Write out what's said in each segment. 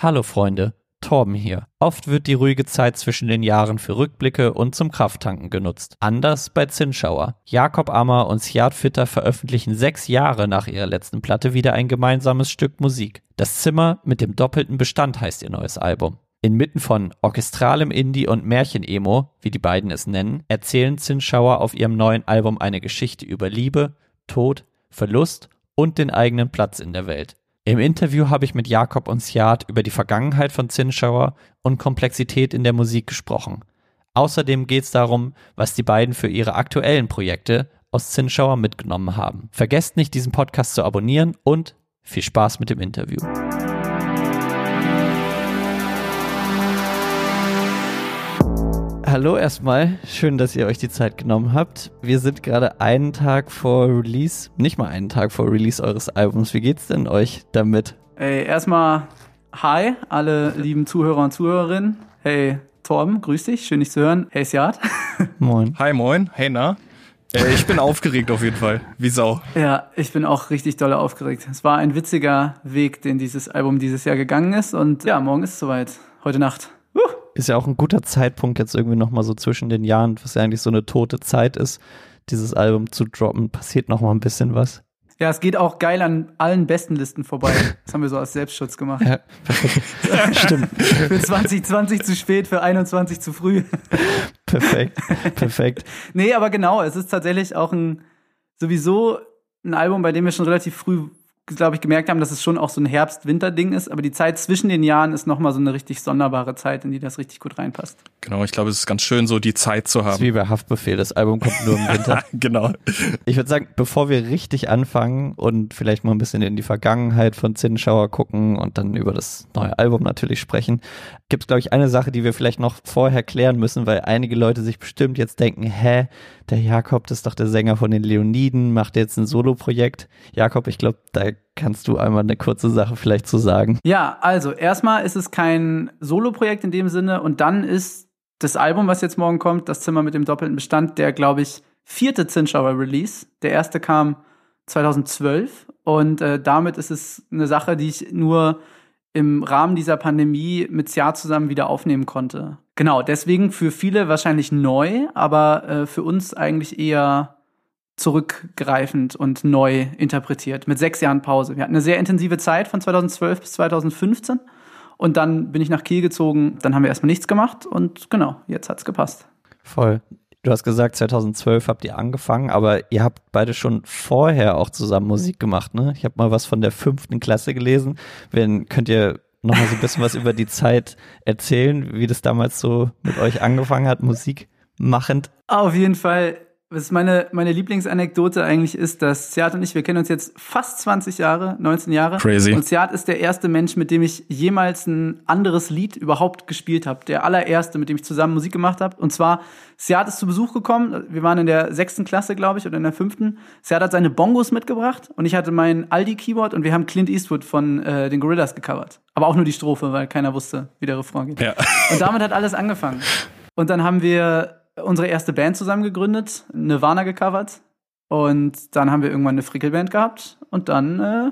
Hallo Freunde, Torben hier. Oft wird die ruhige Zeit zwischen den Jahren für Rückblicke und zum Krafttanken genutzt. Anders bei Zinnschauer. Jakob Ammer und Sjad Fitter veröffentlichen sechs Jahre nach ihrer letzten Platte wieder ein gemeinsames Stück Musik. Das Zimmer mit dem doppelten Bestand heißt ihr neues Album. Inmitten von orchestralem Indie und Märchen-Emo, wie die beiden es nennen, erzählen Zinnschauer auf ihrem neuen Album eine Geschichte über Liebe, Tod, Verlust und den eigenen Platz in der Welt. Im Interview habe ich mit Jakob und Sjad über die Vergangenheit von Zinnschauer und Komplexität in der Musik gesprochen. Außerdem geht es darum, was die beiden für ihre aktuellen Projekte aus Zinnschauer mitgenommen haben. Vergesst nicht, diesen Podcast zu abonnieren und viel Spaß mit dem Interview. Hallo erstmal, schön, dass ihr euch die Zeit genommen habt. Wir sind gerade einen Tag vor Release, nicht mal einen Tag vor Release eures Albums. Wie geht's denn euch damit? Ey, erstmal hi, alle lieben Zuhörer und Zuhörerinnen. Hey, Torben, grüß dich, schön dich zu hören. Hey, Sjad. Moin. Hi, moin. Hey, na? Äh, ich bin aufgeregt auf jeden Fall. Wie Sau. Ja, ich bin auch richtig doll aufgeregt. Es war ein witziger Weg, den dieses Album dieses Jahr gegangen ist. Und ja, morgen ist es soweit. Heute Nacht. Ist ja auch ein guter Zeitpunkt jetzt irgendwie nochmal so zwischen den Jahren, was ja eigentlich so eine tote Zeit ist, dieses Album zu droppen. Passiert nochmal ein bisschen was. Ja, es geht auch geil an allen besten Listen vorbei. Das haben wir so als Selbstschutz gemacht. Ja, Stimmt. für 2020 zu spät, für 21 zu früh. Perfekt, perfekt. nee, aber genau, es ist tatsächlich auch ein sowieso ein Album, bei dem wir schon relativ früh glaube ich, gemerkt haben, dass es schon auch so ein Herbst-Winter-Ding ist, aber die Zeit zwischen den Jahren ist nochmal so eine richtig sonderbare Zeit, in die das richtig gut reinpasst. Genau, ich glaube, es ist ganz schön, so die Zeit zu haben. Das ist wie bei Haftbefehl, das Album kommt nur im Winter. genau. Ich würde sagen, bevor wir richtig anfangen und vielleicht mal ein bisschen in die Vergangenheit von Zinnschauer gucken und dann über das neue Album natürlich sprechen, gibt es, glaube ich, eine Sache, die wir vielleicht noch vorher klären müssen, weil einige Leute sich bestimmt jetzt denken, hä, der Jakob, das ist doch der Sänger von den Leoniden, macht jetzt ein Solo-Projekt. Jakob, ich glaube, da kannst du einmal eine kurze Sache vielleicht zu sagen. Ja, also erstmal ist es kein Solo-Projekt in dem Sinne und dann ist das Album, was jetzt morgen kommt, das Zimmer mit dem doppelten Bestand, der, glaube ich, vierte Zinschauer-Release. Der erste kam 2012 und äh, damit ist es eine Sache, die ich nur im Rahmen dieser Pandemie mit Sia zusammen wieder aufnehmen konnte. Genau, deswegen für viele wahrscheinlich neu, aber äh, für uns eigentlich eher zurückgreifend und neu interpretiert, mit sechs Jahren Pause. Wir hatten eine sehr intensive Zeit von 2012 bis 2015 und dann bin ich nach Kiel gezogen, dann haben wir erstmal nichts gemacht und genau, jetzt hat's gepasst. Voll. Du hast gesagt, 2012 habt ihr angefangen, aber ihr habt beide schon vorher auch zusammen Musik gemacht, ne? Ich habe mal was von der fünften Klasse gelesen. Wenn, könnt ihr noch mal so ein bisschen was über die Zeit erzählen, wie das damals so mit euch angefangen hat, Musik machend? Auf jeden Fall was meine, meine Lieblingsanekdote eigentlich ist, dass Seat und ich, wir kennen uns jetzt fast 20 Jahre, 19 Jahre. Crazy. Und Seat ist der erste Mensch, mit dem ich jemals ein anderes Lied überhaupt gespielt habe. Der allererste, mit dem ich zusammen Musik gemacht habe. Und zwar, Seat ist zu Besuch gekommen. Wir waren in der sechsten Klasse, glaube ich, oder in der fünften. Seat hat seine Bongos mitgebracht und ich hatte mein Aldi-Keyboard und wir haben Clint Eastwood von äh, den Gorillas gecovert. Aber auch nur die Strophe, weil keiner wusste, wie der Refrain geht. Ja. Und damit hat alles angefangen. Und dann haben wir unsere erste Band zusammen gegründet, Nirvana gecovert. Und dann haben wir irgendwann eine Frickelband gehabt und dann äh,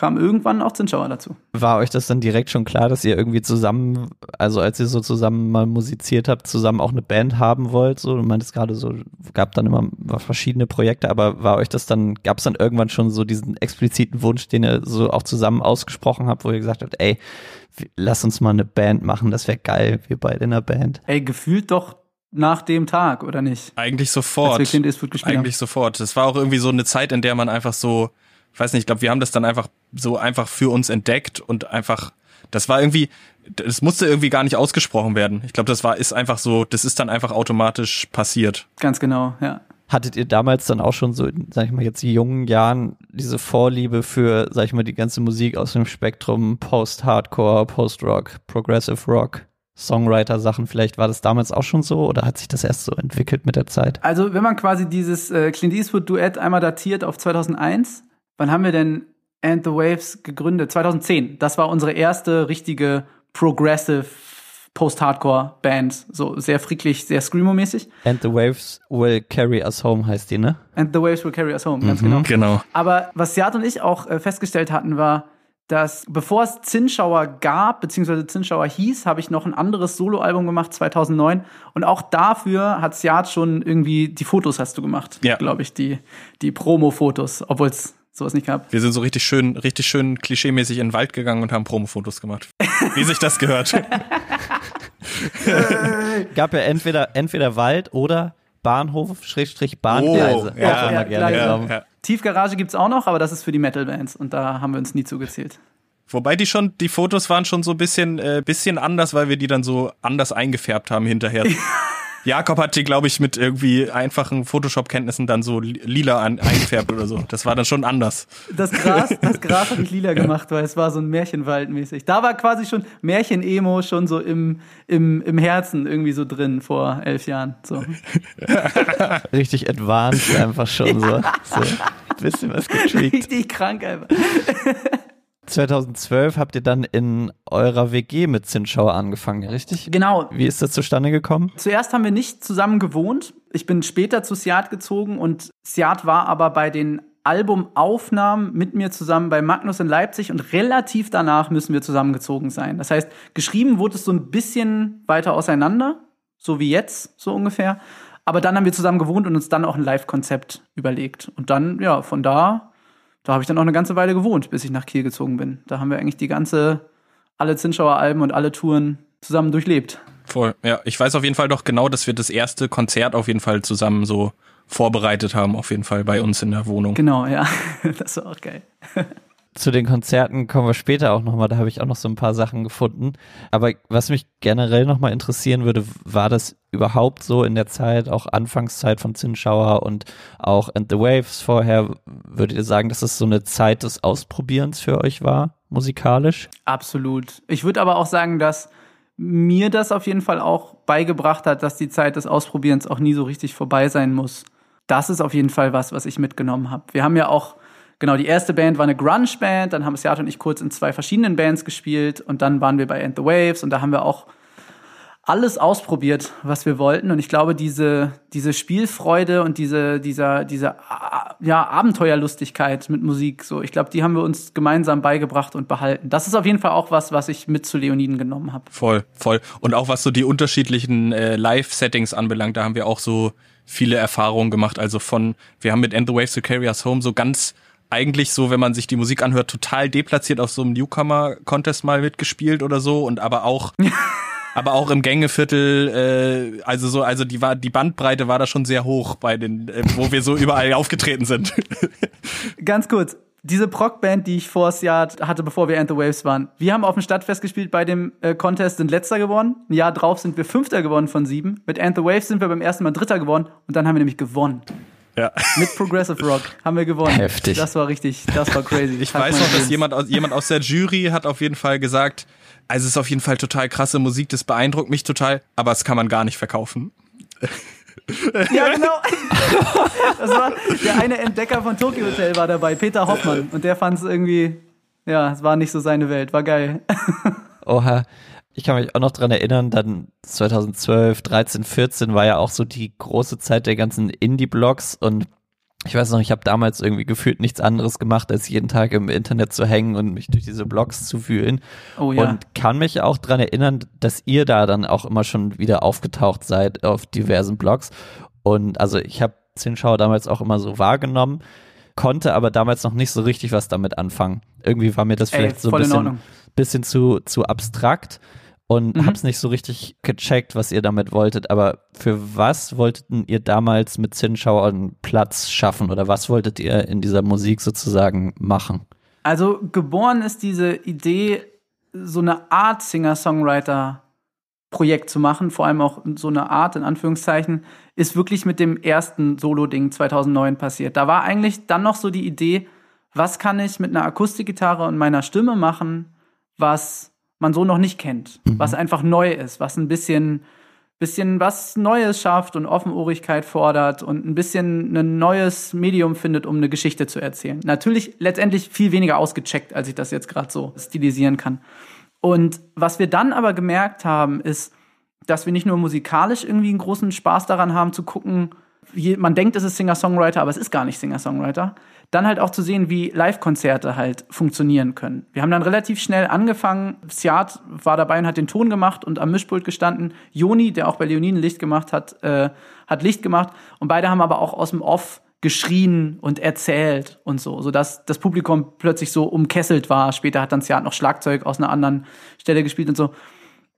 kam irgendwann auch Zinschauer dazu. War euch das dann direkt schon klar, dass ihr irgendwie zusammen, also als ihr so zusammen mal musiziert habt, zusammen auch eine Band haben wollt? So, du meintest gerade so, gab dann immer verschiedene Projekte, aber war euch das dann, gab es dann irgendwann schon so diesen expliziten Wunsch, den ihr so auch zusammen ausgesprochen habt, wo ihr gesagt habt, ey, lass uns mal eine Band machen, das wäre geil, wir beide in der Band. Ey, gefühlt doch nach dem Tag, oder nicht? Eigentlich sofort. Als wir Clint gespielt Eigentlich haben. sofort. Das war auch irgendwie so eine Zeit, in der man einfach so, ich weiß nicht, ich glaube, wir haben das dann einfach so einfach für uns entdeckt und einfach, das war irgendwie, das musste irgendwie gar nicht ausgesprochen werden. Ich glaube, das war, ist einfach so, das ist dann einfach automatisch passiert. Ganz genau, ja. Hattet ihr damals dann auch schon so, sag ich mal, jetzt die jungen Jahren diese Vorliebe für, sag ich mal, die ganze Musik aus dem Spektrum Post-Hardcore, Post-Rock, Progressive Rock? Songwriter-Sachen vielleicht war das damals auch schon so oder hat sich das erst so entwickelt mit der Zeit? Also wenn man quasi dieses äh, Clint Eastwood-Duett einmal datiert auf 2001, wann haben wir denn And the Waves gegründet? 2010. Das war unsere erste richtige Progressive Post-Hardcore-Band. So sehr friedlich, sehr Screamo-mäßig. And the Waves Will Carry Us Home heißt die, ne? And the Waves Will Carry Us Home, ganz mhm, genau. Genau. Aber was Seat und ich auch äh, festgestellt hatten, war, dass bevor es Zinschauer gab, beziehungsweise Zinschauer hieß, habe ich noch ein anderes Soloalbum gemacht, 2009. Und auch dafür hat Siad schon irgendwie, die Fotos hast du gemacht, ja. glaube ich, die, die Promo-Fotos, obwohl es sowas nicht gab. Wir sind so richtig schön, richtig schön klischeemäßig in den Wald gegangen und haben Promo-Fotos gemacht. Wie sich das gehört. gab ja entweder, entweder Wald oder Bahnhof, Schrägstrich Bahngleise. Oh, ja, ja, ja, ja, Tiefgarage gibt's auch noch, aber das ist für die Metal-Bands und da haben wir uns nie zugezählt. Wobei die schon, die Fotos waren schon so ein bisschen, äh, bisschen anders, weil wir die dann so anders eingefärbt haben hinterher. Jakob hat die, glaube ich, mit irgendwie einfachen Photoshop-Kenntnissen dann so lila an, eingefärbt oder so. Das war dann schon anders. Das Gras, das Gras habe ich lila gemacht, weil es war so ein Märchenwald mäßig. Da war quasi schon Märchen-Emo schon so im, im, im Herzen irgendwie so drin vor elf Jahren. So. Richtig advanced einfach schon so. so. Ein bisschen was getweakt. Richtig krank einfach. 2012 habt ihr dann in eurer WG mit Zinschauer angefangen, richtig? Genau. Wie ist das zustande gekommen? Zuerst haben wir nicht zusammen gewohnt. Ich bin später zu Siat gezogen und Siat war aber bei den Albumaufnahmen mit mir zusammen bei Magnus in Leipzig und relativ danach müssen wir zusammengezogen sein. Das heißt, geschrieben wurde es so ein bisschen weiter auseinander, so wie jetzt, so ungefähr. Aber dann haben wir zusammen gewohnt und uns dann auch ein Live-Konzept überlegt. Und dann, ja, von da da habe ich dann auch eine ganze Weile gewohnt, bis ich nach Kiel gezogen bin. Da haben wir eigentlich die ganze, alle Zinschauer Alben und alle Touren zusammen durchlebt. Voll, ja. Ich weiß auf jeden Fall doch genau, dass wir das erste Konzert auf jeden Fall zusammen so vorbereitet haben, auf jeden Fall bei uns in der Wohnung. Genau, ja. Das war auch geil. Zu den Konzerten kommen wir später auch nochmal, da habe ich auch noch so ein paar Sachen gefunden. Aber was mich generell nochmal interessieren würde, war das überhaupt so in der Zeit, auch Anfangszeit von Zinschauer und auch And the Waves vorher, würdet ihr sagen, dass es so eine Zeit des Ausprobierens für euch war, musikalisch? Absolut. Ich würde aber auch sagen, dass mir das auf jeden Fall auch beigebracht hat, dass die Zeit des Ausprobierens auch nie so richtig vorbei sein muss. Das ist auf jeden Fall was, was ich mitgenommen habe. Wir haben ja auch Genau, die erste Band war eine Grunge-Band, dann haben Seattle und ich kurz in zwei verschiedenen Bands gespielt und dann waren wir bei End the Waves und da haben wir auch alles ausprobiert, was wir wollten. Und ich glaube, diese, diese Spielfreude und diese, dieser, diese ja, Abenteuerlustigkeit mit Musik, so, ich glaube, die haben wir uns gemeinsam beigebracht und behalten. Das ist auf jeden Fall auch was, was ich mit zu Leoniden genommen habe. Voll, voll. Und auch was so die unterschiedlichen äh, Live-Settings anbelangt, da haben wir auch so viele Erfahrungen gemacht. Also von, wir haben mit End the Waves to Carry Us Home so ganz eigentlich so, wenn man sich die Musik anhört, total deplatziert auf so einem Newcomer-Contest mal mitgespielt oder so und aber auch aber auch im Gängeviertel, äh, also so, also die war die Bandbreite war da schon sehr hoch bei den, äh, wo wir so überall aufgetreten sind. Ganz kurz, diese Proc-Band, die ich vor Jahr hatte, bevor wir End the Waves waren. Wir haben auf dem Stadtfest gespielt bei dem äh, Contest, sind letzter geworden. Ein Jahr drauf sind wir Fünfter geworden von sieben. Mit End the Waves sind wir beim ersten Mal Dritter geworden und dann haben wir nämlich gewonnen. Ja. Mit Progressive Rock haben wir gewonnen. Heftig. Das war richtig, das war crazy. Ich weiß noch, dass jemand aus, jemand aus der Jury hat auf jeden Fall gesagt, also es ist auf jeden Fall total krasse Musik, das beeindruckt mich total, aber es kann man gar nicht verkaufen. Ja, genau. Das war der eine Entdecker von Tokyo Hotel war dabei, Peter Hoffmann. Und der fand es irgendwie, ja, es war nicht so seine Welt, war geil. Oha. Ich kann mich auch noch dran erinnern, dann 2012, 13, 14 war ja auch so die große Zeit der ganzen Indie-Blogs und ich weiß noch, ich habe damals irgendwie gefühlt nichts anderes gemacht, als jeden Tag im Internet zu hängen und mich durch diese Blogs zu fühlen. Oh ja. Und kann mich auch dran erinnern, dass ihr da dann auch immer schon wieder aufgetaucht seid auf diversen Blogs. Und also ich habe Zinschau damals auch immer so wahrgenommen, konnte aber damals noch nicht so richtig was damit anfangen. Irgendwie war mir das vielleicht Ey, so ein bisschen, bisschen zu, zu abstrakt und mhm. hab's nicht so richtig gecheckt, was ihr damit wolltet. Aber für was wolltet ihr damals mit Zinschau einen Platz schaffen oder was wolltet ihr in dieser Musik sozusagen machen? Also geboren ist diese Idee, so eine Art Singer-Songwriter Projekt zu machen, vor allem auch so eine Art in Anführungszeichen, ist wirklich mit dem ersten Solo-Ding 2009 passiert. Da war eigentlich dann noch so die Idee, was kann ich mit einer Akustikgitarre und meiner Stimme machen, was man so noch nicht kennt, mhm. was einfach neu ist, was ein bisschen, bisschen was Neues schafft und Offenohrigkeit fordert und ein bisschen ein neues Medium findet, um eine Geschichte zu erzählen. Natürlich letztendlich viel weniger ausgecheckt, als ich das jetzt gerade so stilisieren kann. Und was wir dann aber gemerkt haben, ist, dass wir nicht nur musikalisch irgendwie einen großen Spaß daran haben zu gucken, man denkt, es ist Singer-Songwriter, aber es ist gar nicht Singer-Songwriter. dann halt auch zu sehen, wie Live-Konzerte halt funktionieren können. Wir haben dann relativ schnell angefangen. Siat war dabei und hat den Ton gemacht und am Mischpult gestanden. Joni, der auch bei Leoninen Licht gemacht hat, äh, hat Licht gemacht. Und beide haben aber auch aus dem Off geschrien und erzählt und so, sodass das Publikum plötzlich so umkesselt war. Später hat dann Siat noch Schlagzeug aus einer anderen Stelle gespielt und so.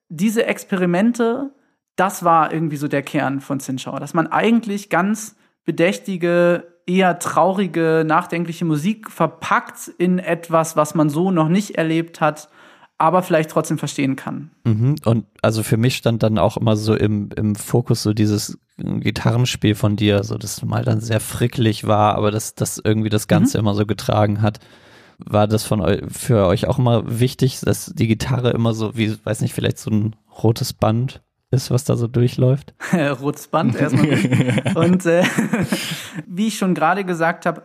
Diese Experimente, das war irgendwie so der Kern von Zinschauer, dass man eigentlich ganz bedächtige, eher traurige, nachdenkliche Musik verpackt in etwas, was man so noch nicht erlebt hat, aber vielleicht trotzdem verstehen kann. Mhm. Und also für mich stand dann auch immer so im, im Fokus so dieses Gitarrenspiel von dir, so das mal dann sehr frickelig war, aber dass das irgendwie das Ganze mhm. immer so getragen hat. War das von euch, für euch auch immer wichtig, dass die Gitarre immer so, wie, weiß nicht, vielleicht so ein rotes Band ist, was da so durchläuft? rotes Band erstmal. Und äh, wie ich schon gerade gesagt habe,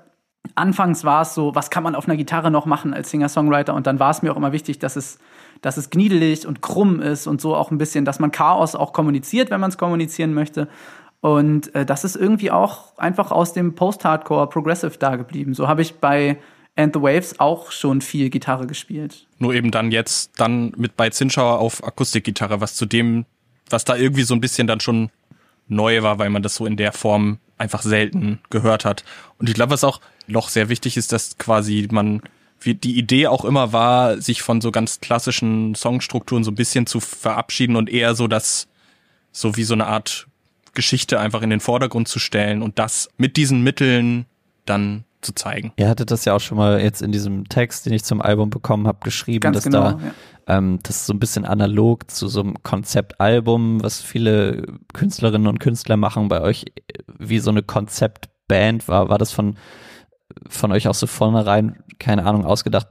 anfangs war es so, was kann man auf einer Gitarre noch machen als Singer-Songwriter? Und dann war es mir auch immer wichtig, dass es, dass es gniedelig und krumm ist und so auch ein bisschen, dass man Chaos auch kommuniziert, wenn man es kommunizieren möchte. Und äh, das ist irgendwie auch einfach aus dem Post-Hardcore Progressive da geblieben. So habe ich bei And the Waves auch schon viel Gitarre gespielt. Nur eben dann jetzt dann mit bei Zinschauer auf Akustikgitarre, was zu dem, was da irgendwie so ein bisschen dann schon neu war, weil man das so in der Form einfach selten gehört hat. Und ich glaube, was auch noch sehr wichtig ist, dass quasi man wie die Idee auch immer war, sich von so ganz klassischen Songstrukturen so ein bisschen zu verabschieden und eher so das so wie so eine Art Geschichte einfach in den Vordergrund zu stellen und das mit diesen Mitteln dann zu zeigen. Ihr hattet das ja auch schon mal jetzt in diesem Text, den ich zum Album bekommen habe, geschrieben, Ganz dass genau, da ja. ähm, das ist so ein bisschen analog zu so einem Konzeptalbum, was viele Künstlerinnen und Künstler machen bei euch, wie so eine Konzeptband war. War das von von euch auch so vornherein, keine Ahnung, ausgedacht,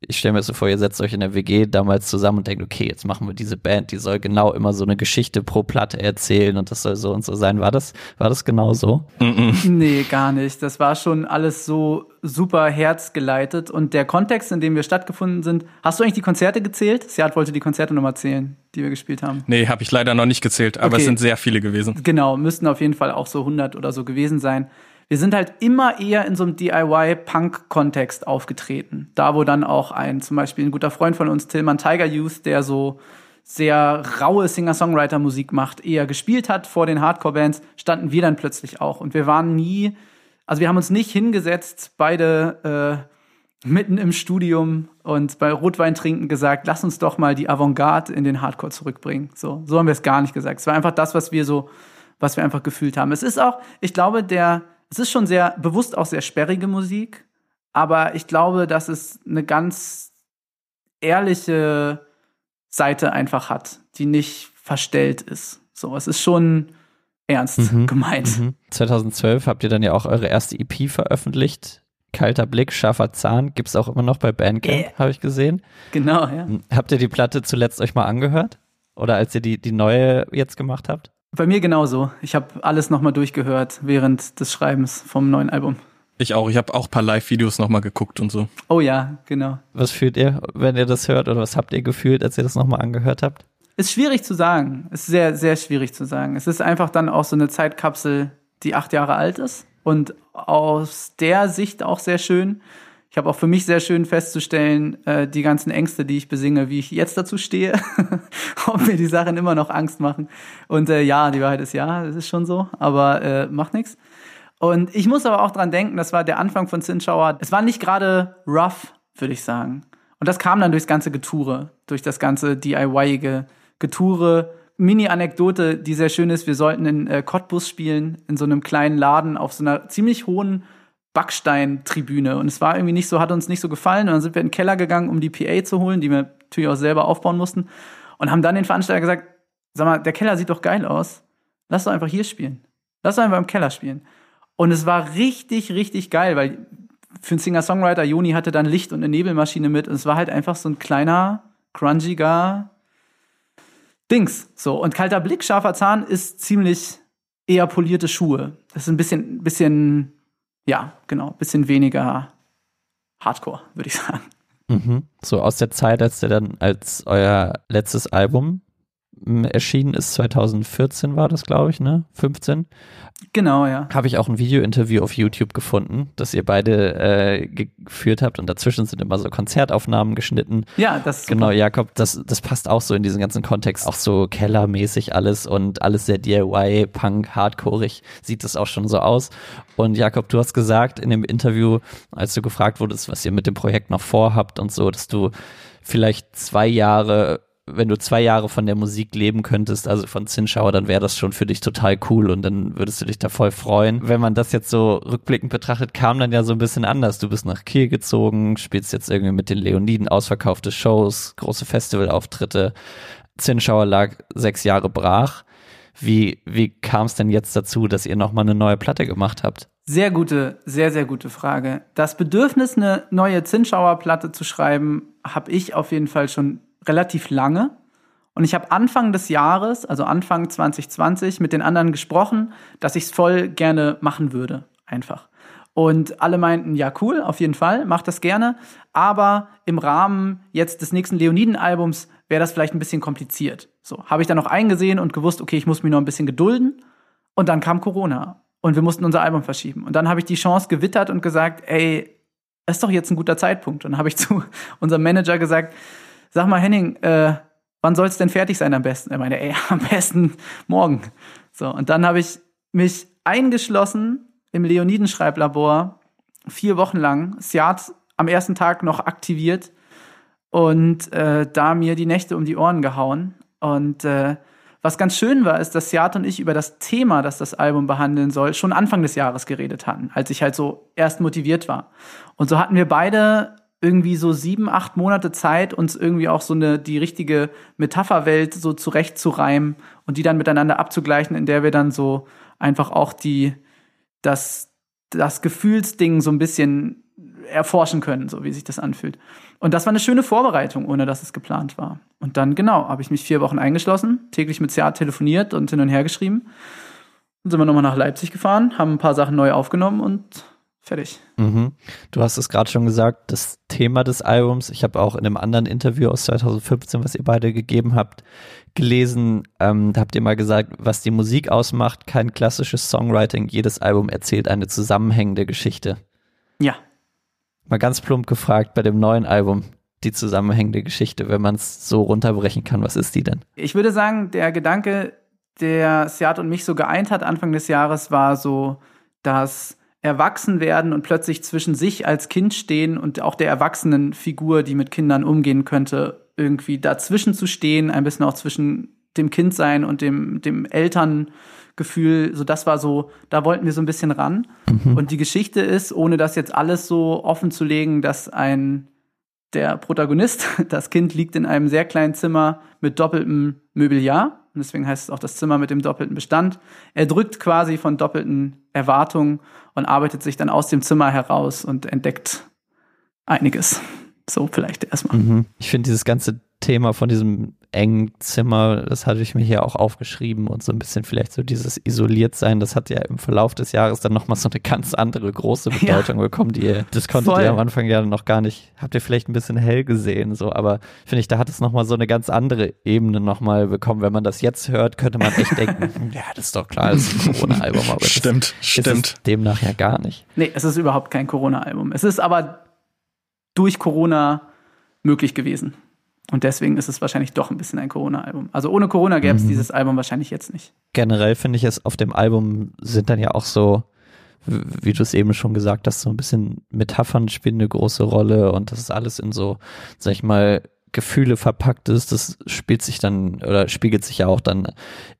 ich stelle mir so vor, ihr setzt euch in der WG damals zusammen und denkt, okay, jetzt machen wir diese Band, die soll genau immer so eine Geschichte pro Platte erzählen und das soll so und so sein. War das, war das genau so? Nee, gar nicht. Das war schon alles so super herzgeleitet und der Kontext, in dem wir stattgefunden sind, hast du eigentlich die Konzerte gezählt? Seat wollte die Konzerte nochmal zählen, die wir gespielt haben. Nee, habe ich leider noch nicht gezählt, aber okay. es sind sehr viele gewesen. Genau, müssten auf jeden Fall auch so 100 oder so gewesen sein wir sind halt immer eher in so einem DIY-Punk-Kontext aufgetreten. Da, wo dann auch ein, zum Beispiel ein guter Freund von uns, Tillman Tiger Youth, der so sehr raue Singer-Songwriter-Musik macht, eher gespielt hat vor den Hardcore-Bands, standen wir dann plötzlich auch. Und wir waren nie, also wir haben uns nicht hingesetzt, beide äh, mitten im Studium und bei Rotwein trinken gesagt, lass uns doch mal die Avantgarde in den Hardcore zurückbringen. So, so haben wir es gar nicht gesagt. Es war einfach das, was wir so, was wir einfach gefühlt haben. Es ist auch, ich glaube, der es ist schon sehr bewusst auch sehr sperrige Musik, aber ich glaube, dass es eine ganz ehrliche Seite einfach hat, die nicht verstellt ist. So, es ist schon ernst mhm. gemeint. Mhm. 2012 habt ihr dann ja auch eure erste EP veröffentlicht. Kalter Blick, scharfer Zahn, gibt es auch immer noch bei Bandcamp, äh. habe ich gesehen. Genau, ja. Habt ihr die Platte zuletzt euch mal angehört? Oder als ihr die, die neue jetzt gemacht habt? Bei mir genauso. Ich habe alles nochmal durchgehört während des Schreibens vom neuen Album. Ich auch. Ich habe auch ein paar Live-Videos nochmal geguckt und so. Oh ja, genau. Was fühlt ihr, wenn ihr das hört? Oder was habt ihr gefühlt, als ihr das nochmal angehört habt? Ist schwierig zu sagen. Ist sehr, sehr schwierig zu sagen. Es ist einfach dann auch so eine Zeitkapsel, die acht Jahre alt ist. Und aus der Sicht auch sehr schön ich habe auch für mich sehr schön festzustellen, äh, die ganzen Ängste, die ich besinge, wie ich jetzt dazu stehe, ob mir die Sachen immer noch Angst machen. Und äh, ja, die Wahrheit ist ja, das ist schon so, aber äh, macht nichts. Und ich muss aber auch dran denken, das war der Anfang von Zinschauer. Es war nicht gerade rough, würde ich sagen. Und das kam dann durchs ganze Getoure, durch das ganze DIY-ige Getoure. Mini-Anekdote, die sehr schön ist. Wir sollten in äh, Cottbus spielen, in so einem kleinen Laden auf so einer ziemlich hohen Backsteintribüne. Und es war irgendwie nicht so, hat uns nicht so gefallen. Und dann sind wir in den Keller gegangen, um die PA zu holen, die wir natürlich auch selber aufbauen mussten. Und haben dann den Veranstalter gesagt, sag mal, der Keller sieht doch geil aus. Lass doch einfach hier spielen. Lass doch einfach im Keller spielen. Und es war richtig, richtig geil, weil für einen Singer-Songwriter, Joni hatte dann Licht und eine Nebelmaschine mit. Und es war halt einfach so ein kleiner, grungiger Dings. So. Und kalter Blick, scharfer Zahn ist ziemlich eher polierte Schuhe. Das ist ein bisschen, bisschen ja, genau, bisschen weniger Hardcore, würde ich sagen. Mhm. So aus der Zeit, als ihr dann als euer letztes Album erschienen ist 2014 war das, glaube ich, ne? 15. Genau, ja. Habe ich auch ein Video-Interview auf YouTube gefunden, das ihr beide äh, geführt habt und dazwischen sind immer so Konzertaufnahmen geschnitten. Ja, das ist Genau, super. Jakob, das, das passt auch so in diesen ganzen Kontext, auch so kellermäßig alles und alles sehr DIY, Punk, hardcoreig sieht das auch schon so aus. Und Jakob, du hast gesagt in dem Interview, als du gefragt wurdest, was ihr mit dem Projekt noch vorhabt und so, dass du vielleicht zwei Jahre wenn du zwei Jahre von der Musik leben könntest, also von Zinschauer, dann wäre das schon für dich total cool und dann würdest du dich da voll freuen. Wenn man das jetzt so rückblickend betrachtet, kam dann ja so ein bisschen anders. Du bist nach Kiel gezogen, spielst jetzt irgendwie mit den Leoniden ausverkaufte Shows, große Festivalauftritte. Zinschauer lag sechs Jahre brach. Wie, wie kam es denn jetzt dazu, dass ihr nochmal eine neue Platte gemacht habt? Sehr gute, sehr, sehr gute Frage. Das Bedürfnis, eine neue Zinschauer Platte zu schreiben, habe ich auf jeden Fall schon relativ lange. Und ich habe Anfang des Jahres, also Anfang 2020, mit den anderen gesprochen, dass ich es voll gerne machen würde. Einfach. Und alle meinten, ja, cool, auf jeden Fall, mach das gerne. Aber im Rahmen jetzt des nächsten Leoniden-Albums wäre das vielleicht ein bisschen kompliziert. So, habe ich dann noch eingesehen und gewusst, okay, ich muss mich noch ein bisschen gedulden. Und dann kam Corona und wir mussten unser Album verschieben. Und dann habe ich die Chance gewittert und gesagt, ey, ist doch jetzt ein guter Zeitpunkt. Und dann habe ich zu unserem Manager gesagt, sag mal, Henning, äh, wann soll es denn fertig sein am besten? Er meinte, ey, am besten morgen. So, und dann habe ich mich eingeschlossen im Leoniden-Schreiblabor, vier Wochen lang, Siat am ersten Tag noch aktiviert und äh, da mir die Nächte um die Ohren gehauen. Und äh, was ganz schön war, ist, dass Siat und ich über das Thema, das das Album behandeln soll, schon Anfang des Jahres geredet hatten, als ich halt so erst motiviert war. Und so hatten wir beide irgendwie so sieben, acht Monate Zeit, uns irgendwie auch so eine, die richtige Metapherwelt so zurechtzureimen und die dann miteinander abzugleichen, in der wir dann so einfach auch die, das, das Gefühlsding so ein bisschen erforschen können, so wie sich das anfühlt. Und das war eine schöne Vorbereitung, ohne dass es geplant war. Und dann, genau, habe ich mich vier Wochen eingeschlossen, täglich mit Seat telefoniert und hin und her geschrieben. Dann sind wir nochmal nach Leipzig gefahren, haben ein paar Sachen neu aufgenommen und Fertig. Mhm. Du hast es gerade schon gesagt, das Thema des Albums. Ich habe auch in einem anderen Interview aus 2015, was ihr beide gegeben habt, gelesen. Ähm, da habt ihr mal gesagt, was die Musik ausmacht, kein klassisches Songwriting. Jedes Album erzählt eine zusammenhängende Geschichte. Ja. Mal ganz plump gefragt bei dem neuen Album, die zusammenhängende Geschichte, wenn man es so runterbrechen kann, was ist die denn? Ich würde sagen, der Gedanke, der Seat und mich so geeint hat Anfang des Jahres, war so, dass erwachsen werden und plötzlich zwischen sich als Kind stehen und auch der erwachsenen Figur, die mit Kindern umgehen könnte, irgendwie dazwischen zu stehen, ein bisschen auch zwischen dem Kindsein und dem, dem Elterngefühl. So, das war so, da wollten wir so ein bisschen ran. Mhm. Und die Geschichte ist, ohne das jetzt alles so offen zu legen, dass ein der Protagonist, das Kind liegt in einem sehr kleinen Zimmer mit doppeltem Möbeljahr. Und deswegen heißt es auch das Zimmer mit dem doppelten Bestand. Er drückt quasi von doppelten Erwartungen und arbeitet sich dann aus dem Zimmer heraus und entdeckt einiges. So vielleicht erstmal. Mhm. Ich finde dieses ganze Thema von diesem engen Zimmer, das hatte ich mir hier auch aufgeschrieben und so ein bisschen vielleicht so dieses Isoliertsein, das hat ja im Verlauf des Jahres dann nochmal so eine ganz andere große Bedeutung ja. bekommen, die ihr, das konntet Voll. ihr am Anfang ja noch gar nicht, habt ihr vielleicht ein bisschen hell gesehen, so, aber finde ich, da hat es nochmal so eine ganz andere Ebene nochmal bekommen. Wenn man das jetzt hört, könnte man echt denken, hm, ja, das ist doch klar, das ist ein Corona-Album, aber stimmt, das stimmt. Demnach ja gar nicht. Nee, es ist überhaupt kein Corona-Album. Es ist aber durch Corona möglich gewesen. Und deswegen ist es wahrscheinlich doch ein bisschen ein Corona-Album. Also ohne Corona gäbe es mhm. dieses Album wahrscheinlich jetzt nicht. Generell finde ich es auf dem Album sind dann ja auch so, wie du es eben schon gesagt hast, so ein bisschen Metaphern spielen eine große Rolle und das ist alles in so, sag ich mal, Gefühle verpackt ist. Das spielt sich dann oder spiegelt sich ja auch dann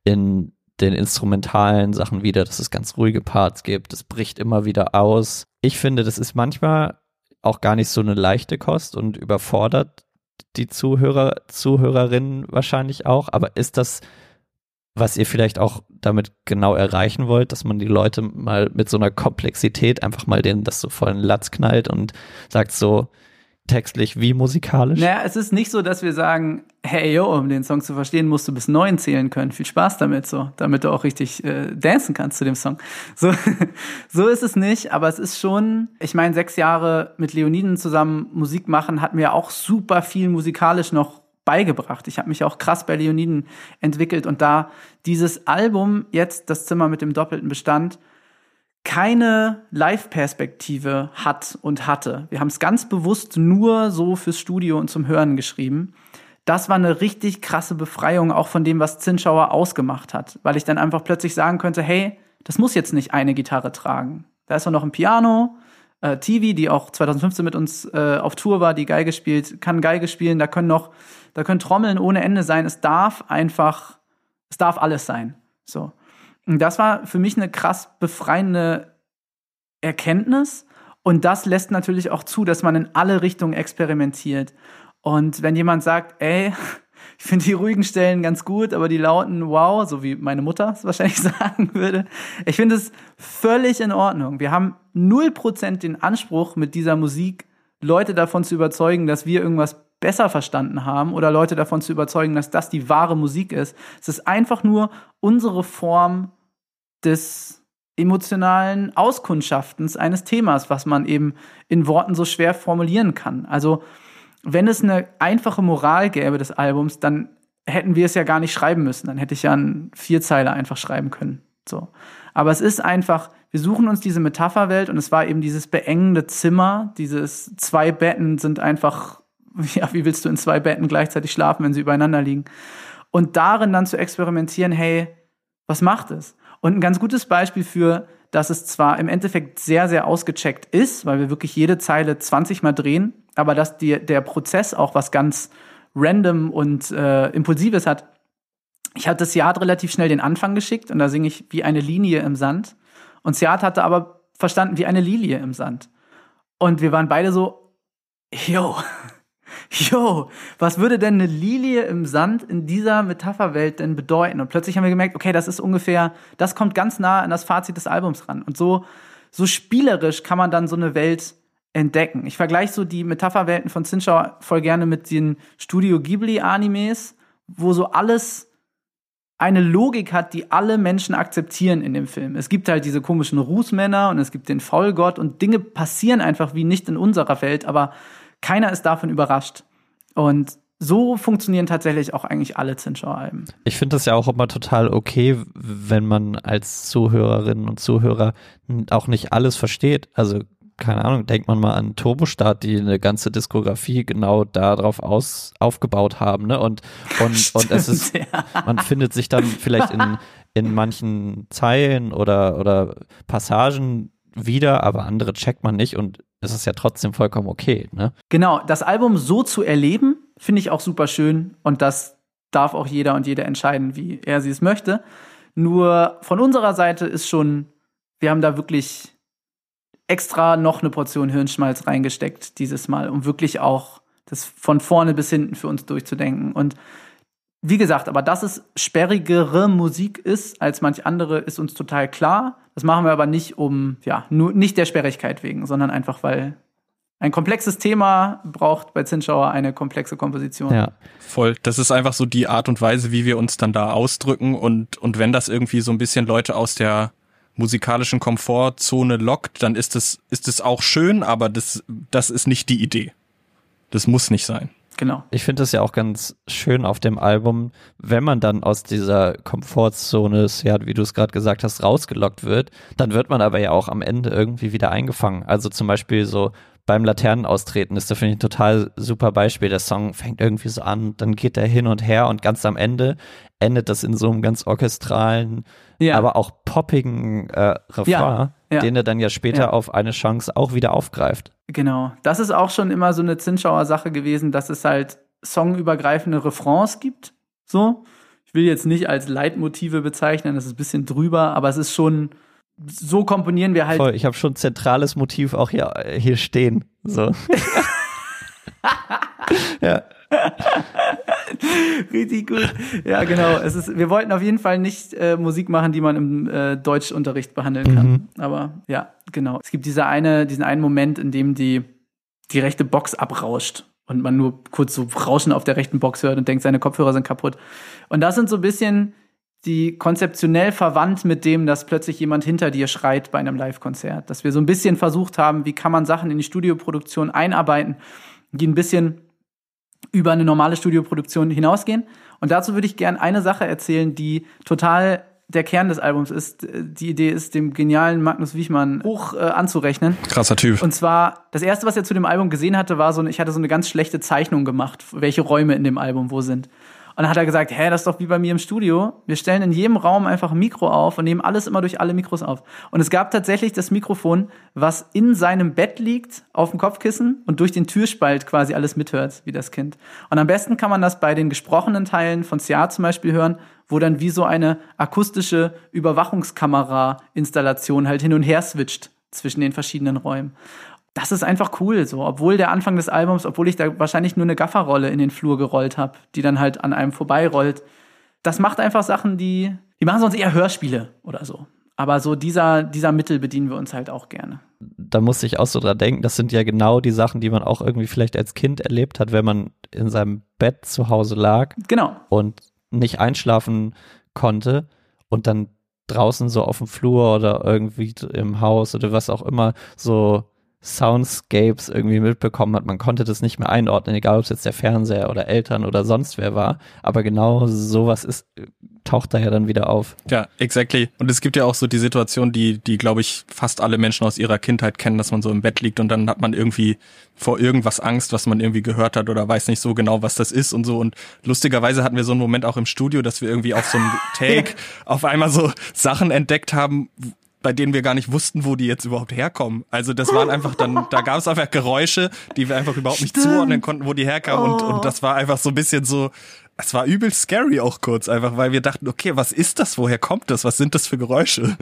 in den instrumentalen Sachen wieder, dass es ganz ruhige Parts gibt. Es bricht immer wieder aus. Ich finde, das ist manchmal auch gar nicht so eine leichte Kost und überfordert die Zuhörer, Zuhörerinnen wahrscheinlich auch, aber ist das, was ihr vielleicht auch damit genau erreichen wollt, dass man die Leute mal mit so einer Komplexität einfach mal denen das so vor den Latz knallt und sagt so, textlich wie musikalisch? Naja, es ist nicht so, dass wir sagen, hey, yo, um den Song zu verstehen, musst du bis neun zählen können. Viel Spaß damit, so, damit du auch richtig äh, dancen kannst zu dem Song. So, so ist es nicht, aber es ist schon, ich meine, sechs Jahre mit Leoniden zusammen Musik machen, hatten wir auch super viel musikalisch noch beigebracht. Ich habe mich auch krass bei Leoniden entwickelt und da dieses Album jetzt, das Zimmer mit dem doppelten Bestand, keine Live-Perspektive hat und hatte. Wir haben es ganz bewusst nur so fürs Studio und zum Hören geschrieben. Das war eine richtig krasse Befreiung auch von dem, was Zinschauer ausgemacht hat, weil ich dann einfach plötzlich sagen könnte, hey, das muss jetzt nicht eine Gitarre tragen. Da ist auch noch ein Piano, äh, TV, die auch 2015 mit uns äh, auf Tour war, die Geige spielt, kann Geige spielen, da können noch, da können Trommeln ohne Ende sein. Es darf einfach, es darf alles sein. So. Das war für mich eine krass befreiende Erkenntnis. Und das lässt natürlich auch zu, dass man in alle Richtungen experimentiert. Und wenn jemand sagt, ey, ich finde die ruhigen Stellen ganz gut, aber die lauten wow, so wie meine Mutter es wahrscheinlich sagen würde. Ich finde es völlig in Ordnung. Wir haben null Prozent den Anspruch, mit dieser Musik Leute davon zu überzeugen, dass wir irgendwas besser verstanden haben oder Leute davon zu überzeugen, dass das die wahre Musik ist. Es ist einfach nur unsere Form des emotionalen Auskundschaftens eines Themas, was man eben in Worten so schwer formulieren kann. Also, wenn es eine einfache Moral gäbe des Albums, dann hätten wir es ja gar nicht schreiben müssen. Dann hätte ich ja einen Vierzeiler einfach schreiben können. So. Aber es ist einfach, wir suchen uns diese Metapherwelt und es war eben dieses beengende Zimmer, dieses zwei Betten sind einfach, ja, wie willst du in zwei Betten gleichzeitig schlafen, wenn sie übereinander liegen? Und darin dann zu experimentieren, hey, was macht es? Und ein ganz gutes Beispiel für, dass es zwar im Endeffekt sehr, sehr ausgecheckt ist, weil wir wirklich jede Zeile 20 Mal drehen, aber dass die, der Prozess auch was ganz random und äh, impulsives hat. Ich hatte Siad relativ schnell den Anfang geschickt und da singe ich wie eine Linie im Sand. Und Siad hatte aber verstanden wie eine Lilie im Sand. Und wir waren beide so, yo, yo, was würde denn eine Lilie im Sand in dieser Metapherwelt denn bedeuten? Und plötzlich haben wir gemerkt, okay, das ist ungefähr, das kommt ganz nah an das Fazit des Albums ran. Und so, so spielerisch kann man dann so eine Welt entdecken. Ich vergleiche so die Metapherwelten von Zinschau voll gerne mit den Studio Ghibli Animes, wo so alles eine Logik hat, die alle Menschen akzeptieren in dem Film. Es gibt halt diese komischen Rußmänner und es gibt den Faulgott und Dinge passieren einfach wie nicht in unserer Welt, aber keiner ist davon überrascht. Und so funktionieren tatsächlich auch eigentlich alle Zinschau-Alben. Ich finde das ja auch immer total okay, wenn man als Zuhörerinnen und Zuhörer auch nicht alles versteht. Also keine Ahnung, denkt man mal an Turbostart, die eine ganze Diskografie genau darauf aus, aufgebaut haben, ne? Und, und, Stimmt, und es ist, ja. man findet sich dann vielleicht in, in manchen Zeilen oder, oder Passagen wieder, aber andere checkt man nicht und es ist ja trotzdem vollkommen okay, ne? Genau, das Album so zu erleben, finde ich auch super schön und das darf auch jeder und jede entscheiden, wie er sie es möchte. Nur von unserer Seite ist schon, wir haben da wirklich extra noch eine Portion Hirnschmalz reingesteckt dieses Mal, um wirklich auch das von vorne bis hinten für uns durchzudenken. Und wie gesagt, aber dass es sperrigere Musik ist als manch andere, ist uns total klar. Das machen wir aber nicht um, ja, nur nicht der Sperrigkeit wegen, sondern einfach, weil ein komplexes Thema braucht bei Zinschauer eine komplexe Komposition. Ja, voll. Das ist einfach so die Art und Weise, wie wir uns dann da ausdrücken und, und wenn das irgendwie so ein bisschen Leute aus der musikalischen Komfortzone lockt, dann ist es, ist es auch schön, aber das, das ist nicht die Idee. Das muss nicht sein. Genau. Ich finde es ja auch ganz schön auf dem Album, wenn man dann aus dieser Komfortzone, ja, wie du es gerade gesagt hast, rausgelockt wird, dann wird man aber ja auch am Ende irgendwie wieder eingefangen. Also zum Beispiel so beim Laternenaustreten ist da finde ich ein total super Beispiel. Der Song fängt irgendwie so an, dann geht er hin und her und ganz am Ende endet das in so einem ganz orchestralen, ja. aber auch poppigen äh, Refrain, ja, den er dann ja später auf eine Chance auch wieder aufgreift. Genau. Das ist auch schon immer so eine Zinschauer Sache gewesen, dass es halt songübergreifende Refrains gibt. So. Ich will jetzt nicht als Leitmotive bezeichnen, das ist ein bisschen drüber, aber es ist schon, so komponieren wir halt. Voll, ich habe schon zentrales Motiv auch hier, hier stehen. So. ja. Richtig gut. Ja, genau. Es ist, wir wollten auf jeden Fall nicht äh, Musik machen, die man im äh, Deutschunterricht behandeln kann. Mhm. Aber ja, genau. Es gibt diese eine, diesen einen Moment, in dem die, die rechte Box abrauscht und man nur kurz so Rauschen auf der rechten Box hört und denkt, seine Kopfhörer sind kaputt. Und das sind so ein bisschen die konzeptionell verwandt mit dem, dass plötzlich jemand hinter dir schreit bei einem Live-Konzert. Dass wir so ein bisschen versucht haben, wie kann man Sachen in die Studioproduktion einarbeiten, die ein bisschen über eine normale Studioproduktion hinausgehen. Und dazu würde ich gerne eine Sache erzählen, die total der Kern des Albums ist. Die Idee ist, dem genialen Magnus Wiechmann hoch äh, anzurechnen. Krasser Typ. Und zwar, das erste, was er zu dem Album gesehen hatte, war so, ich hatte so eine ganz schlechte Zeichnung gemacht, welche Räume in dem Album wo sind. Und dann hat er gesagt, hä, das ist doch wie bei mir im Studio. Wir stellen in jedem Raum einfach ein Mikro auf und nehmen alles immer durch alle Mikros auf. Und es gab tatsächlich das Mikrofon, was in seinem Bett liegt, auf dem Kopfkissen und durch den Türspalt quasi alles mithört, wie das Kind. Und am besten kann man das bei den gesprochenen Teilen von Sia zum Beispiel hören, wo dann wie so eine akustische Überwachungskamera-Installation halt hin und her switcht zwischen den verschiedenen Räumen das ist einfach cool, so. Obwohl der Anfang des Albums, obwohl ich da wahrscheinlich nur eine Gafferrolle in den Flur gerollt habe, die dann halt an einem vorbeirollt. Das macht einfach Sachen, die, die machen sonst eher Hörspiele oder so. Aber so dieser, dieser Mittel bedienen wir uns halt auch gerne. Da muss ich auch so dran denken, das sind ja genau die Sachen, die man auch irgendwie vielleicht als Kind erlebt hat, wenn man in seinem Bett zu Hause lag. Genau. Und nicht einschlafen konnte und dann draußen so auf dem Flur oder irgendwie im Haus oder was auch immer so Soundscapes irgendwie mitbekommen hat. Man konnte das nicht mehr einordnen, egal ob es jetzt der Fernseher oder Eltern oder sonst wer war. Aber genau sowas ist, taucht da ja dann wieder auf. Ja, exactly. Und es gibt ja auch so die Situation, die, die glaube ich fast alle Menschen aus ihrer Kindheit kennen, dass man so im Bett liegt und dann hat man irgendwie vor irgendwas Angst, was man irgendwie gehört hat oder weiß nicht so genau, was das ist und so. Und lustigerweise hatten wir so einen Moment auch im Studio, dass wir irgendwie auf so einem Take auf einmal so Sachen entdeckt haben, bei denen wir gar nicht wussten, wo die jetzt überhaupt herkommen. Also das waren einfach dann, da gab es einfach Geräusche, die wir einfach überhaupt nicht zuordnen konnten, wo die herkamen. Oh. Und, und das war einfach so ein bisschen so, es war übel scary auch kurz, einfach weil wir dachten, okay, was ist das? Woher kommt das? Was sind das für Geräusche?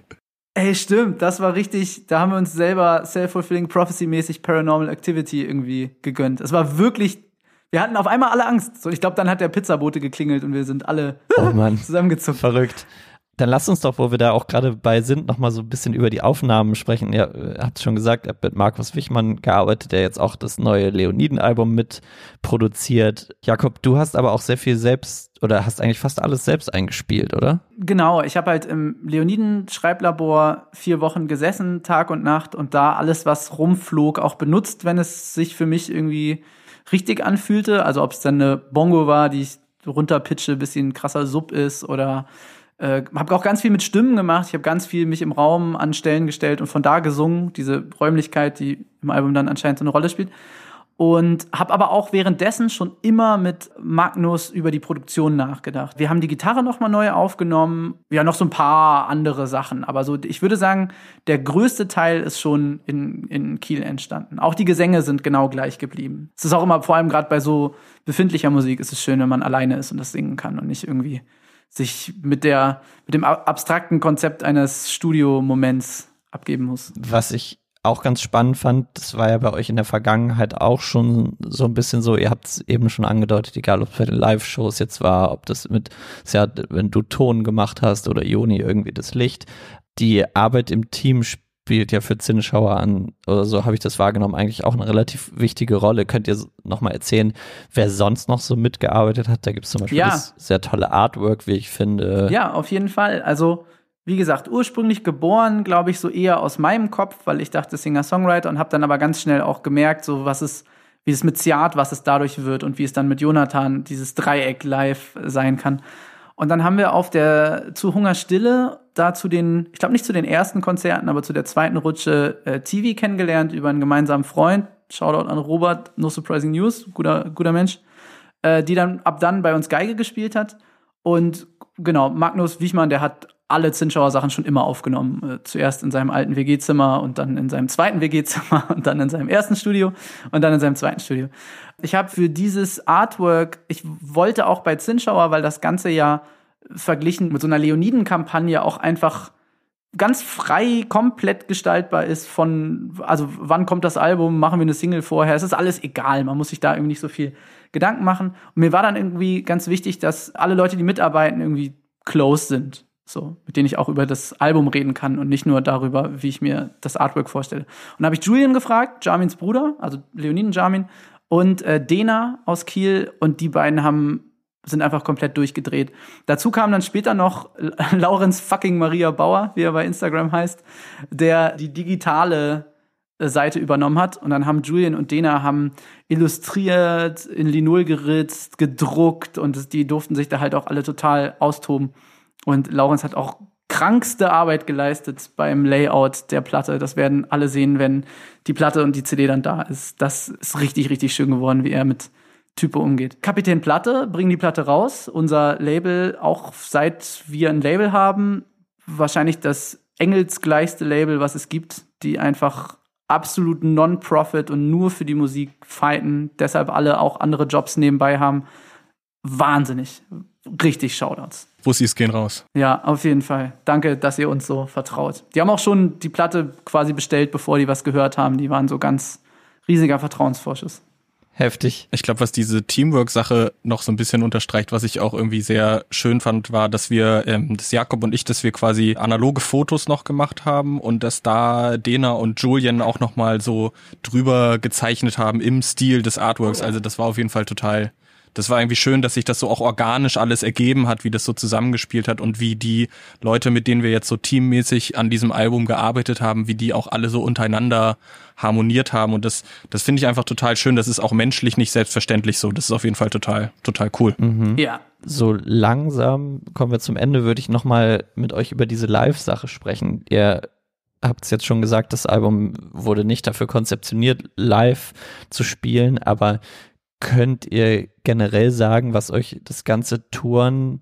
Ey, stimmt, das war richtig, da haben wir uns selber Self-Fulfilling Prophecy-mäßig Paranormal Activity irgendwie gegönnt. Es war wirklich, wir hatten auf einmal alle Angst. So, ich glaube, dann hat der Pizzabote geklingelt und wir sind alle oh Mann. zusammengezuckt. Verrückt. Dann lasst uns doch, wo wir da auch gerade bei sind, nochmal so ein bisschen über die Aufnahmen sprechen. Ihr habt schon gesagt, ihr habt mit Markus Wichmann gearbeitet, der jetzt auch das neue Leoniden-Album mit produziert. Jakob, du hast aber auch sehr viel selbst oder hast eigentlich fast alles selbst eingespielt, oder? Genau, ich habe halt im Leoniden-Schreiblabor vier Wochen gesessen, Tag und Nacht, und da alles, was rumflog, auch benutzt, wenn es sich für mich irgendwie richtig anfühlte. Also ob es dann eine Bongo war, die ich runterpitche, bisschen krasser Sub ist oder äh, habe auch ganz viel mit Stimmen gemacht. Ich habe ganz viel mich im Raum an Stellen gestellt und von da gesungen, diese Räumlichkeit, die im Album dann anscheinend so eine Rolle spielt. Und habe aber auch währenddessen schon immer mit Magnus über die Produktion nachgedacht. Wir haben die Gitarre nochmal neu aufgenommen, ja noch so ein paar andere Sachen. Aber so, ich würde sagen, der größte Teil ist schon in, in Kiel entstanden. Auch die Gesänge sind genau gleich geblieben. Es ist auch immer, vor allem gerade bei so befindlicher Musik, ist es schön, wenn man alleine ist und das singen kann und nicht irgendwie sich mit der, mit dem abstrakten Konzept eines Studiomoments abgeben muss. Was ich auch ganz spannend fand, das war ja bei euch in der Vergangenheit auch schon so ein bisschen so, ihr habt es eben schon angedeutet, egal ob es bei den Live-Shows jetzt war, ob das mit, wenn du Ton gemacht hast oder Joni irgendwie das Licht, die Arbeit im Team spielt spielt ja für Zinnschauer an, oder so habe ich das wahrgenommen, eigentlich auch eine relativ wichtige Rolle. Könnt ihr nochmal erzählen, wer sonst noch so mitgearbeitet hat? Da gibt es zum Beispiel ja. das sehr tolle Artwork, wie ich finde. Ja, auf jeden Fall. Also, wie gesagt, ursprünglich geboren, glaube ich, so eher aus meinem Kopf, weil ich dachte Singer-Songwriter und habe dann aber ganz schnell auch gemerkt, so was es, wie es mit Ziat, was es dadurch wird und wie es dann mit Jonathan dieses Dreieck live sein kann. Und dann haben wir auf der zu Hunger Stille da zu den, ich glaube nicht zu den ersten Konzerten, aber zu der zweiten Rutsche äh, TV kennengelernt über einen gemeinsamen Freund. Shoutout an Robert, No Surprising News, guter, guter Mensch, äh, die dann ab dann bei uns Geige gespielt hat. Und genau, Magnus Wichmann, der hat alle Zinschauer Sachen schon immer aufgenommen. Äh, zuerst in seinem alten WG-Zimmer und dann in seinem zweiten WG-Zimmer und dann in seinem ersten Studio und dann in seinem zweiten Studio. Ich habe für dieses Artwork, ich wollte auch bei Zinschauer, weil das Ganze ja verglichen mit so einer Leoniden-Kampagne auch einfach ganz frei, komplett gestaltbar ist von, also wann kommt das Album, machen wir eine Single vorher, es ist alles egal, man muss sich da irgendwie nicht so viel Gedanken machen. Und mir war dann irgendwie ganz wichtig, dass alle Leute, die mitarbeiten, irgendwie close sind. So, mit denen ich auch über das Album reden kann und nicht nur darüber, wie ich mir das Artwork vorstelle. Und da habe ich Julian gefragt, Jarmins Bruder, also Leoniden Jarmin, und äh, Dena aus Kiel und die beiden haben sind einfach komplett durchgedreht. Dazu kam dann später noch Laurenz fucking Maria Bauer, wie er bei Instagram heißt, der die digitale Seite übernommen hat. Und dann haben Julian und Dena haben illustriert, in Linol geritzt, gedruckt und die durften sich da halt auch alle total austoben. Und Laurens hat auch krankste Arbeit geleistet beim Layout der Platte. Das werden alle sehen, wenn die Platte und die CD dann da ist. Das ist richtig, richtig schön geworden, wie er mit Typo umgeht. Kapitän Platte bringen die Platte raus. Unser Label, auch seit wir ein Label haben, wahrscheinlich das engelsgleichste Label, was es gibt, die einfach absolut Non-Profit und nur für die Musik fighten, deshalb alle auch andere Jobs nebenbei haben. Wahnsinnig. Richtig Shoutouts. Bussis gehen raus. Ja, auf jeden Fall. Danke, dass ihr uns so vertraut. Die haben auch schon die Platte quasi bestellt, bevor die was gehört haben. Die waren so ganz riesiger Vertrauensvorschuss heftig. Ich glaube, was diese Teamwork-Sache noch so ein bisschen unterstreicht, was ich auch irgendwie sehr schön fand, war, dass wir, ähm, das Jakob und ich, dass wir quasi analoge Fotos noch gemacht haben und dass da Dena und Julian auch nochmal so drüber gezeichnet haben im Stil des Artworks. Also das war auf jeden Fall total das war irgendwie schön, dass sich das so auch organisch alles ergeben hat, wie das so zusammengespielt hat und wie die Leute, mit denen wir jetzt so teammäßig an diesem Album gearbeitet haben, wie die auch alle so untereinander harmoniert haben. Und das, das finde ich einfach total schön. Das ist auch menschlich nicht selbstverständlich so. Das ist auf jeden Fall total, total cool. Mhm. Ja. So langsam kommen wir zum Ende, würde ich nochmal mit euch über diese Live-Sache sprechen. Ihr habt es jetzt schon gesagt, das Album wurde nicht dafür konzeptioniert, live zu spielen, aber könnt ihr generell sagen, was euch das ganze Touren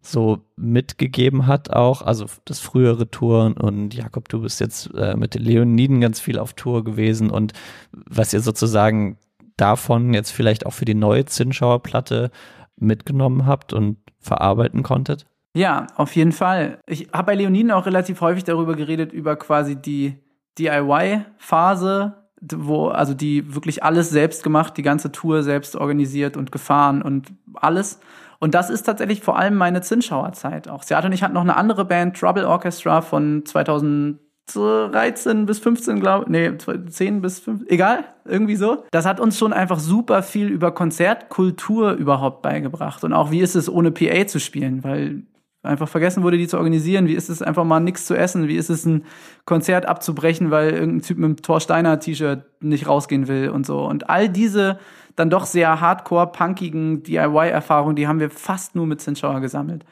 so mitgegeben hat auch, also das frühere Touren und Jakob, du bist jetzt äh, mit den Leoniden ganz viel auf Tour gewesen und was ihr sozusagen davon jetzt vielleicht auch für die neue Zinschauer Platte mitgenommen habt und verarbeiten konntet? Ja, auf jeden Fall. Ich habe bei Leoniden auch relativ häufig darüber geredet, über quasi die DIY-Phase wo, also die wirklich alles selbst gemacht, die ganze Tour selbst organisiert und gefahren und alles. Und das ist tatsächlich vor allem meine Zinschauer-Zeit auch. Seattle und ich hatten noch eine andere Band, Trouble Orchestra von 2013 bis 15, glaube nee, 10 bis 5, egal, irgendwie so. Das hat uns schon einfach super viel über Konzertkultur überhaupt beigebracht und auch wie ist es ohne PA zu spielen, weil einfach vergessen wurde, die zu organisieren. Wie ist es einfach mal nichts zu essen? Wie ist es ein Konzert abzubrechen, weil irgendein Typ mit einem Thor Steiner T-Shirt nicht rausgehen will und so. Und all diese dann doch sehr hardcore punkigen DIY-Erfahrungen, die haben wir fast nur mit Zinschauer gesammelt.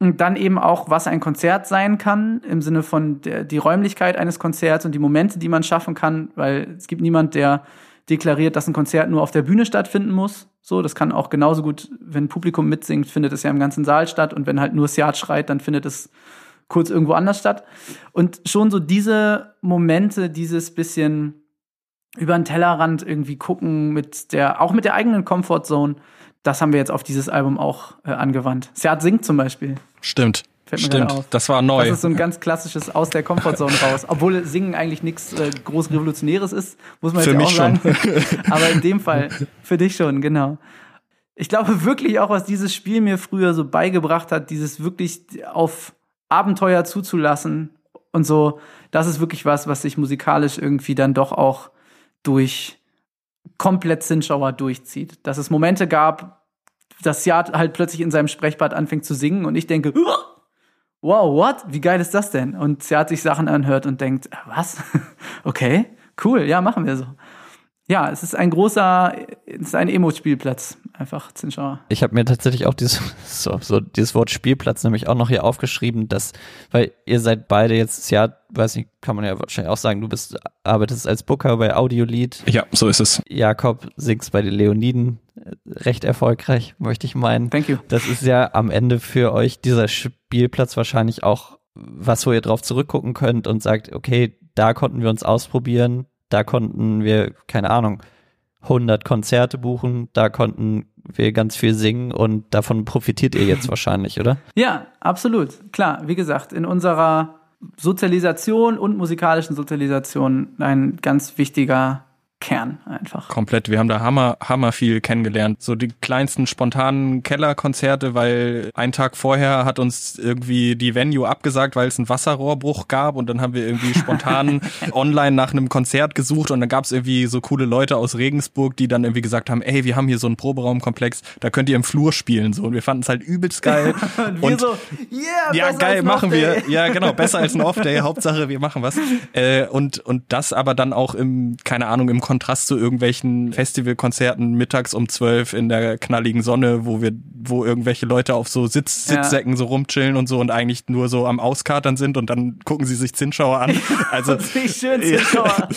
Und dann eben auch, was ein Konzert sein kann, im Sinne von der, die Räumlichkeit eines Konzerts und die Momente, die man schaffen kann, weil es gibt niemand, der deklariert, dass ein Konzert nur auf der Bühne stattfinden muss. So, das kann auch genauso gut, wenn Publikum mitsingt, findet es ja im ganzen Saal statt. Und wenn halt nur Seat schreit, dann findet es kurz irgendwo anders statt. Und schon so diese Momente, dieses bisschen über den Tellerrand irgendwie gucken mit der, auch mit der eigenen Comfortzone, das haben wir jetzt auf dieses Album auch äh, angewandt. Seat singt zum Beispiel. Stimmt. Fällt mir Stimmt, auf. das war neu. Das ist so ein ganz klassisches aus der Comfortzone raus. Obwohl Singen eigentlich nichts äh, groß Revolutionäres ist, muss man für jetzt mich auch sagen. Schon. Aber in dem Fall für dich schon, genau. Ich glaube wirklich auch, was dieses Spiel mir früher so beigebracht hat, dieses wirklich auf Abenteuer zuzulassen und so, das ist wirklich was, was sich musikalisch irgendwie dann doch auch durch komplett Sinnschauer durchzieht. Dass es Momente gab, dass Siad halt plötzlich in seinem Sprechbad anfängt zu singen und ich denke, wow, what? Wie geil ist das denn? Und sie hat sich Sachen anhört und denkt, äh, was? okay, cool, ja, machen wir so. Ja, es ist ein großer, es ist ein Emo-Spielplatz, einfach Zinschauer. Ich habe mir tatsächlich auch dieses, so, so, dieses Wort Spielplatz nämlich auch noch hier aufgeschrieben, dass, weil ihr seid beide jetzt, ja, weiß nicht, kann man ja wahrscheinlich auch sagen, du bist, arbeitest als Booker bei Audiolied. Ja, so ist es. Jakob singst bei den Leoniden, recht erfolgreich, möchte ich meinen. Thank you. Das ist ja am Ende für euch dieser Spielplatz wahrscheinlich auch was, wo ihr drauf zurückgucken könnt und sagt, okay, da konnten wir uns ausprobieren, da konnten wir, keine Ahnung, 100 Konzerte buchen, da konnten wir ganz viel singen und davon profitiert ihr jetzt wahrscheinlich, oder? Ja, absolut. Klar, wie gesagt, in unserer Sozialisation und musikalischen Sozialisation ein ganz wichtiger Kern einfach. Komplett. Wir haben da hammer, hammer viel kennengelernt. So die kleinsten spontanen Kellerkonzerte, weil ein Tag vorher hat uns irgendwie die Venue abgesagt, weil es einen Wasserrohrbruch gab und dann haben wir irgendwie spontan online nach einem Konzert gesucht und dann gab es irgendwie so coole Leute aus Regensburg, die dann irgendwie gesagt haben, ey, wir haben hier so einen Proberaumkomplex, da könnt ihr im Flur spielen so und wir fanden es halt übelst geil. und und, so, yeah, ja geil, machen wir. Ja genau, besser als ein Off-Day. Hauptsache wir machen was. Äh, und und das aber dann auch im, keine Ahnung, im Kontrast zu irgendwelchen Festivalkonzerten mittags um zwölf in der knalligen Sonne, wo wir, wo irgendwelche Leute auf so Sitz, Sitzsäcken ja. so rumchillen und so und eigentlich nur so am Auskatern sind und dann gucken sie sich Zinschauer an. Also schön Zinschauer.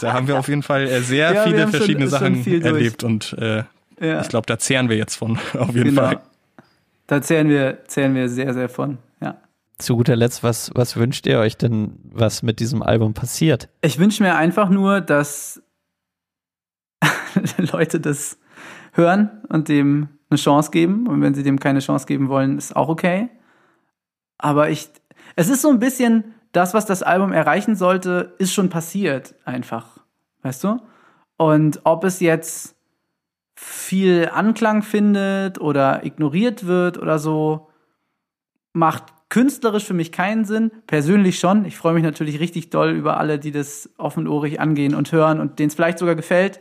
da haben wir auf jeden Fall äh, sehr ja, viele verschiedene schon, Sachen schon erlebt und äh, ja. ich glaube, da zehren wir jetzt von, auf jeden genau. Fall. Da zehren wir, zehren wir sehr, sehr von zu guter Letzt, was, was wünscht ihr euch denn, was mit diesem Album passiert? Ich wünsche mir einfach nur, dass Leute das hören und dem eine Chance geben. Und wenn sie dem keine Chance geben wollen, ist auch okay. Aber ich, es ist so ein bisschen das, was das Album erreichen sollte, ist schon passiert, einfach. Weißt du? Und ob es jetzt viel Anklang findet oder ignoriert wird oder so, macht künstlerisch für mich keinen Sinn, persönlich schon. Ich freue mich natürlich richtig doll über alle, die das offenohrig angehen und hören und denen es vielleicht sogar gefällt.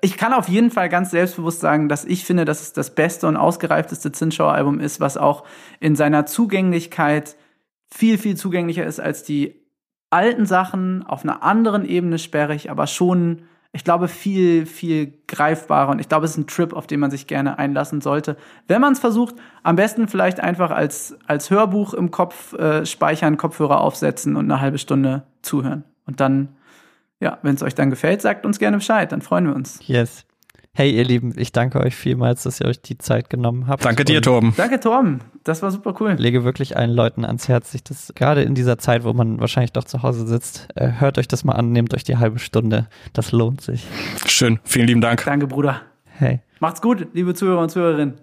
Ich kann auf jeden Fall ganz selbstbewusst sagen, dass ich finde, dass es das beste und ausgereifteste Zinschauer-Album ist, was auch in seiner Zugänglichkeit viel, viel zugänglicher ist als die alten Sachen, auf einer anderen Ebene sperrig, aber schon ich glaube, viel, viel greifbarer. Und ich glaube, es ist ein Trip, auf den man sich gerne einlassen sollte. Wenn man es versucht, am besten vielleicht einfach als, als Hörbuch im Kopf äh, speichern, Kopfhörer aufsetzen und eine halbe Stunde zuhören. Und dann, ja, wenn es euch dann gefällt, sagt uns gerne Bescheid, dann freuen wir uns. Yes. Hey, ihr Lieben, ich danke euch vielmals, dass ihr euch die Zeit genommen habt. Danke dir, Torben. Danke, Torben. Das war super cool. Ich lege wirklich allen Leuten ans Herz, sich das gerade in dieser Zeit, wo man wahrscheinlich doch zu Hause sitzt, äh, hört euch das mal an, nehmt euch die halbe Stunde. Das lohnt sich. Schön. Vielen lieben Dank. Danke, Bruder. Hey. Macht's gut, liebe Zuhörer und Zuhörerinnen.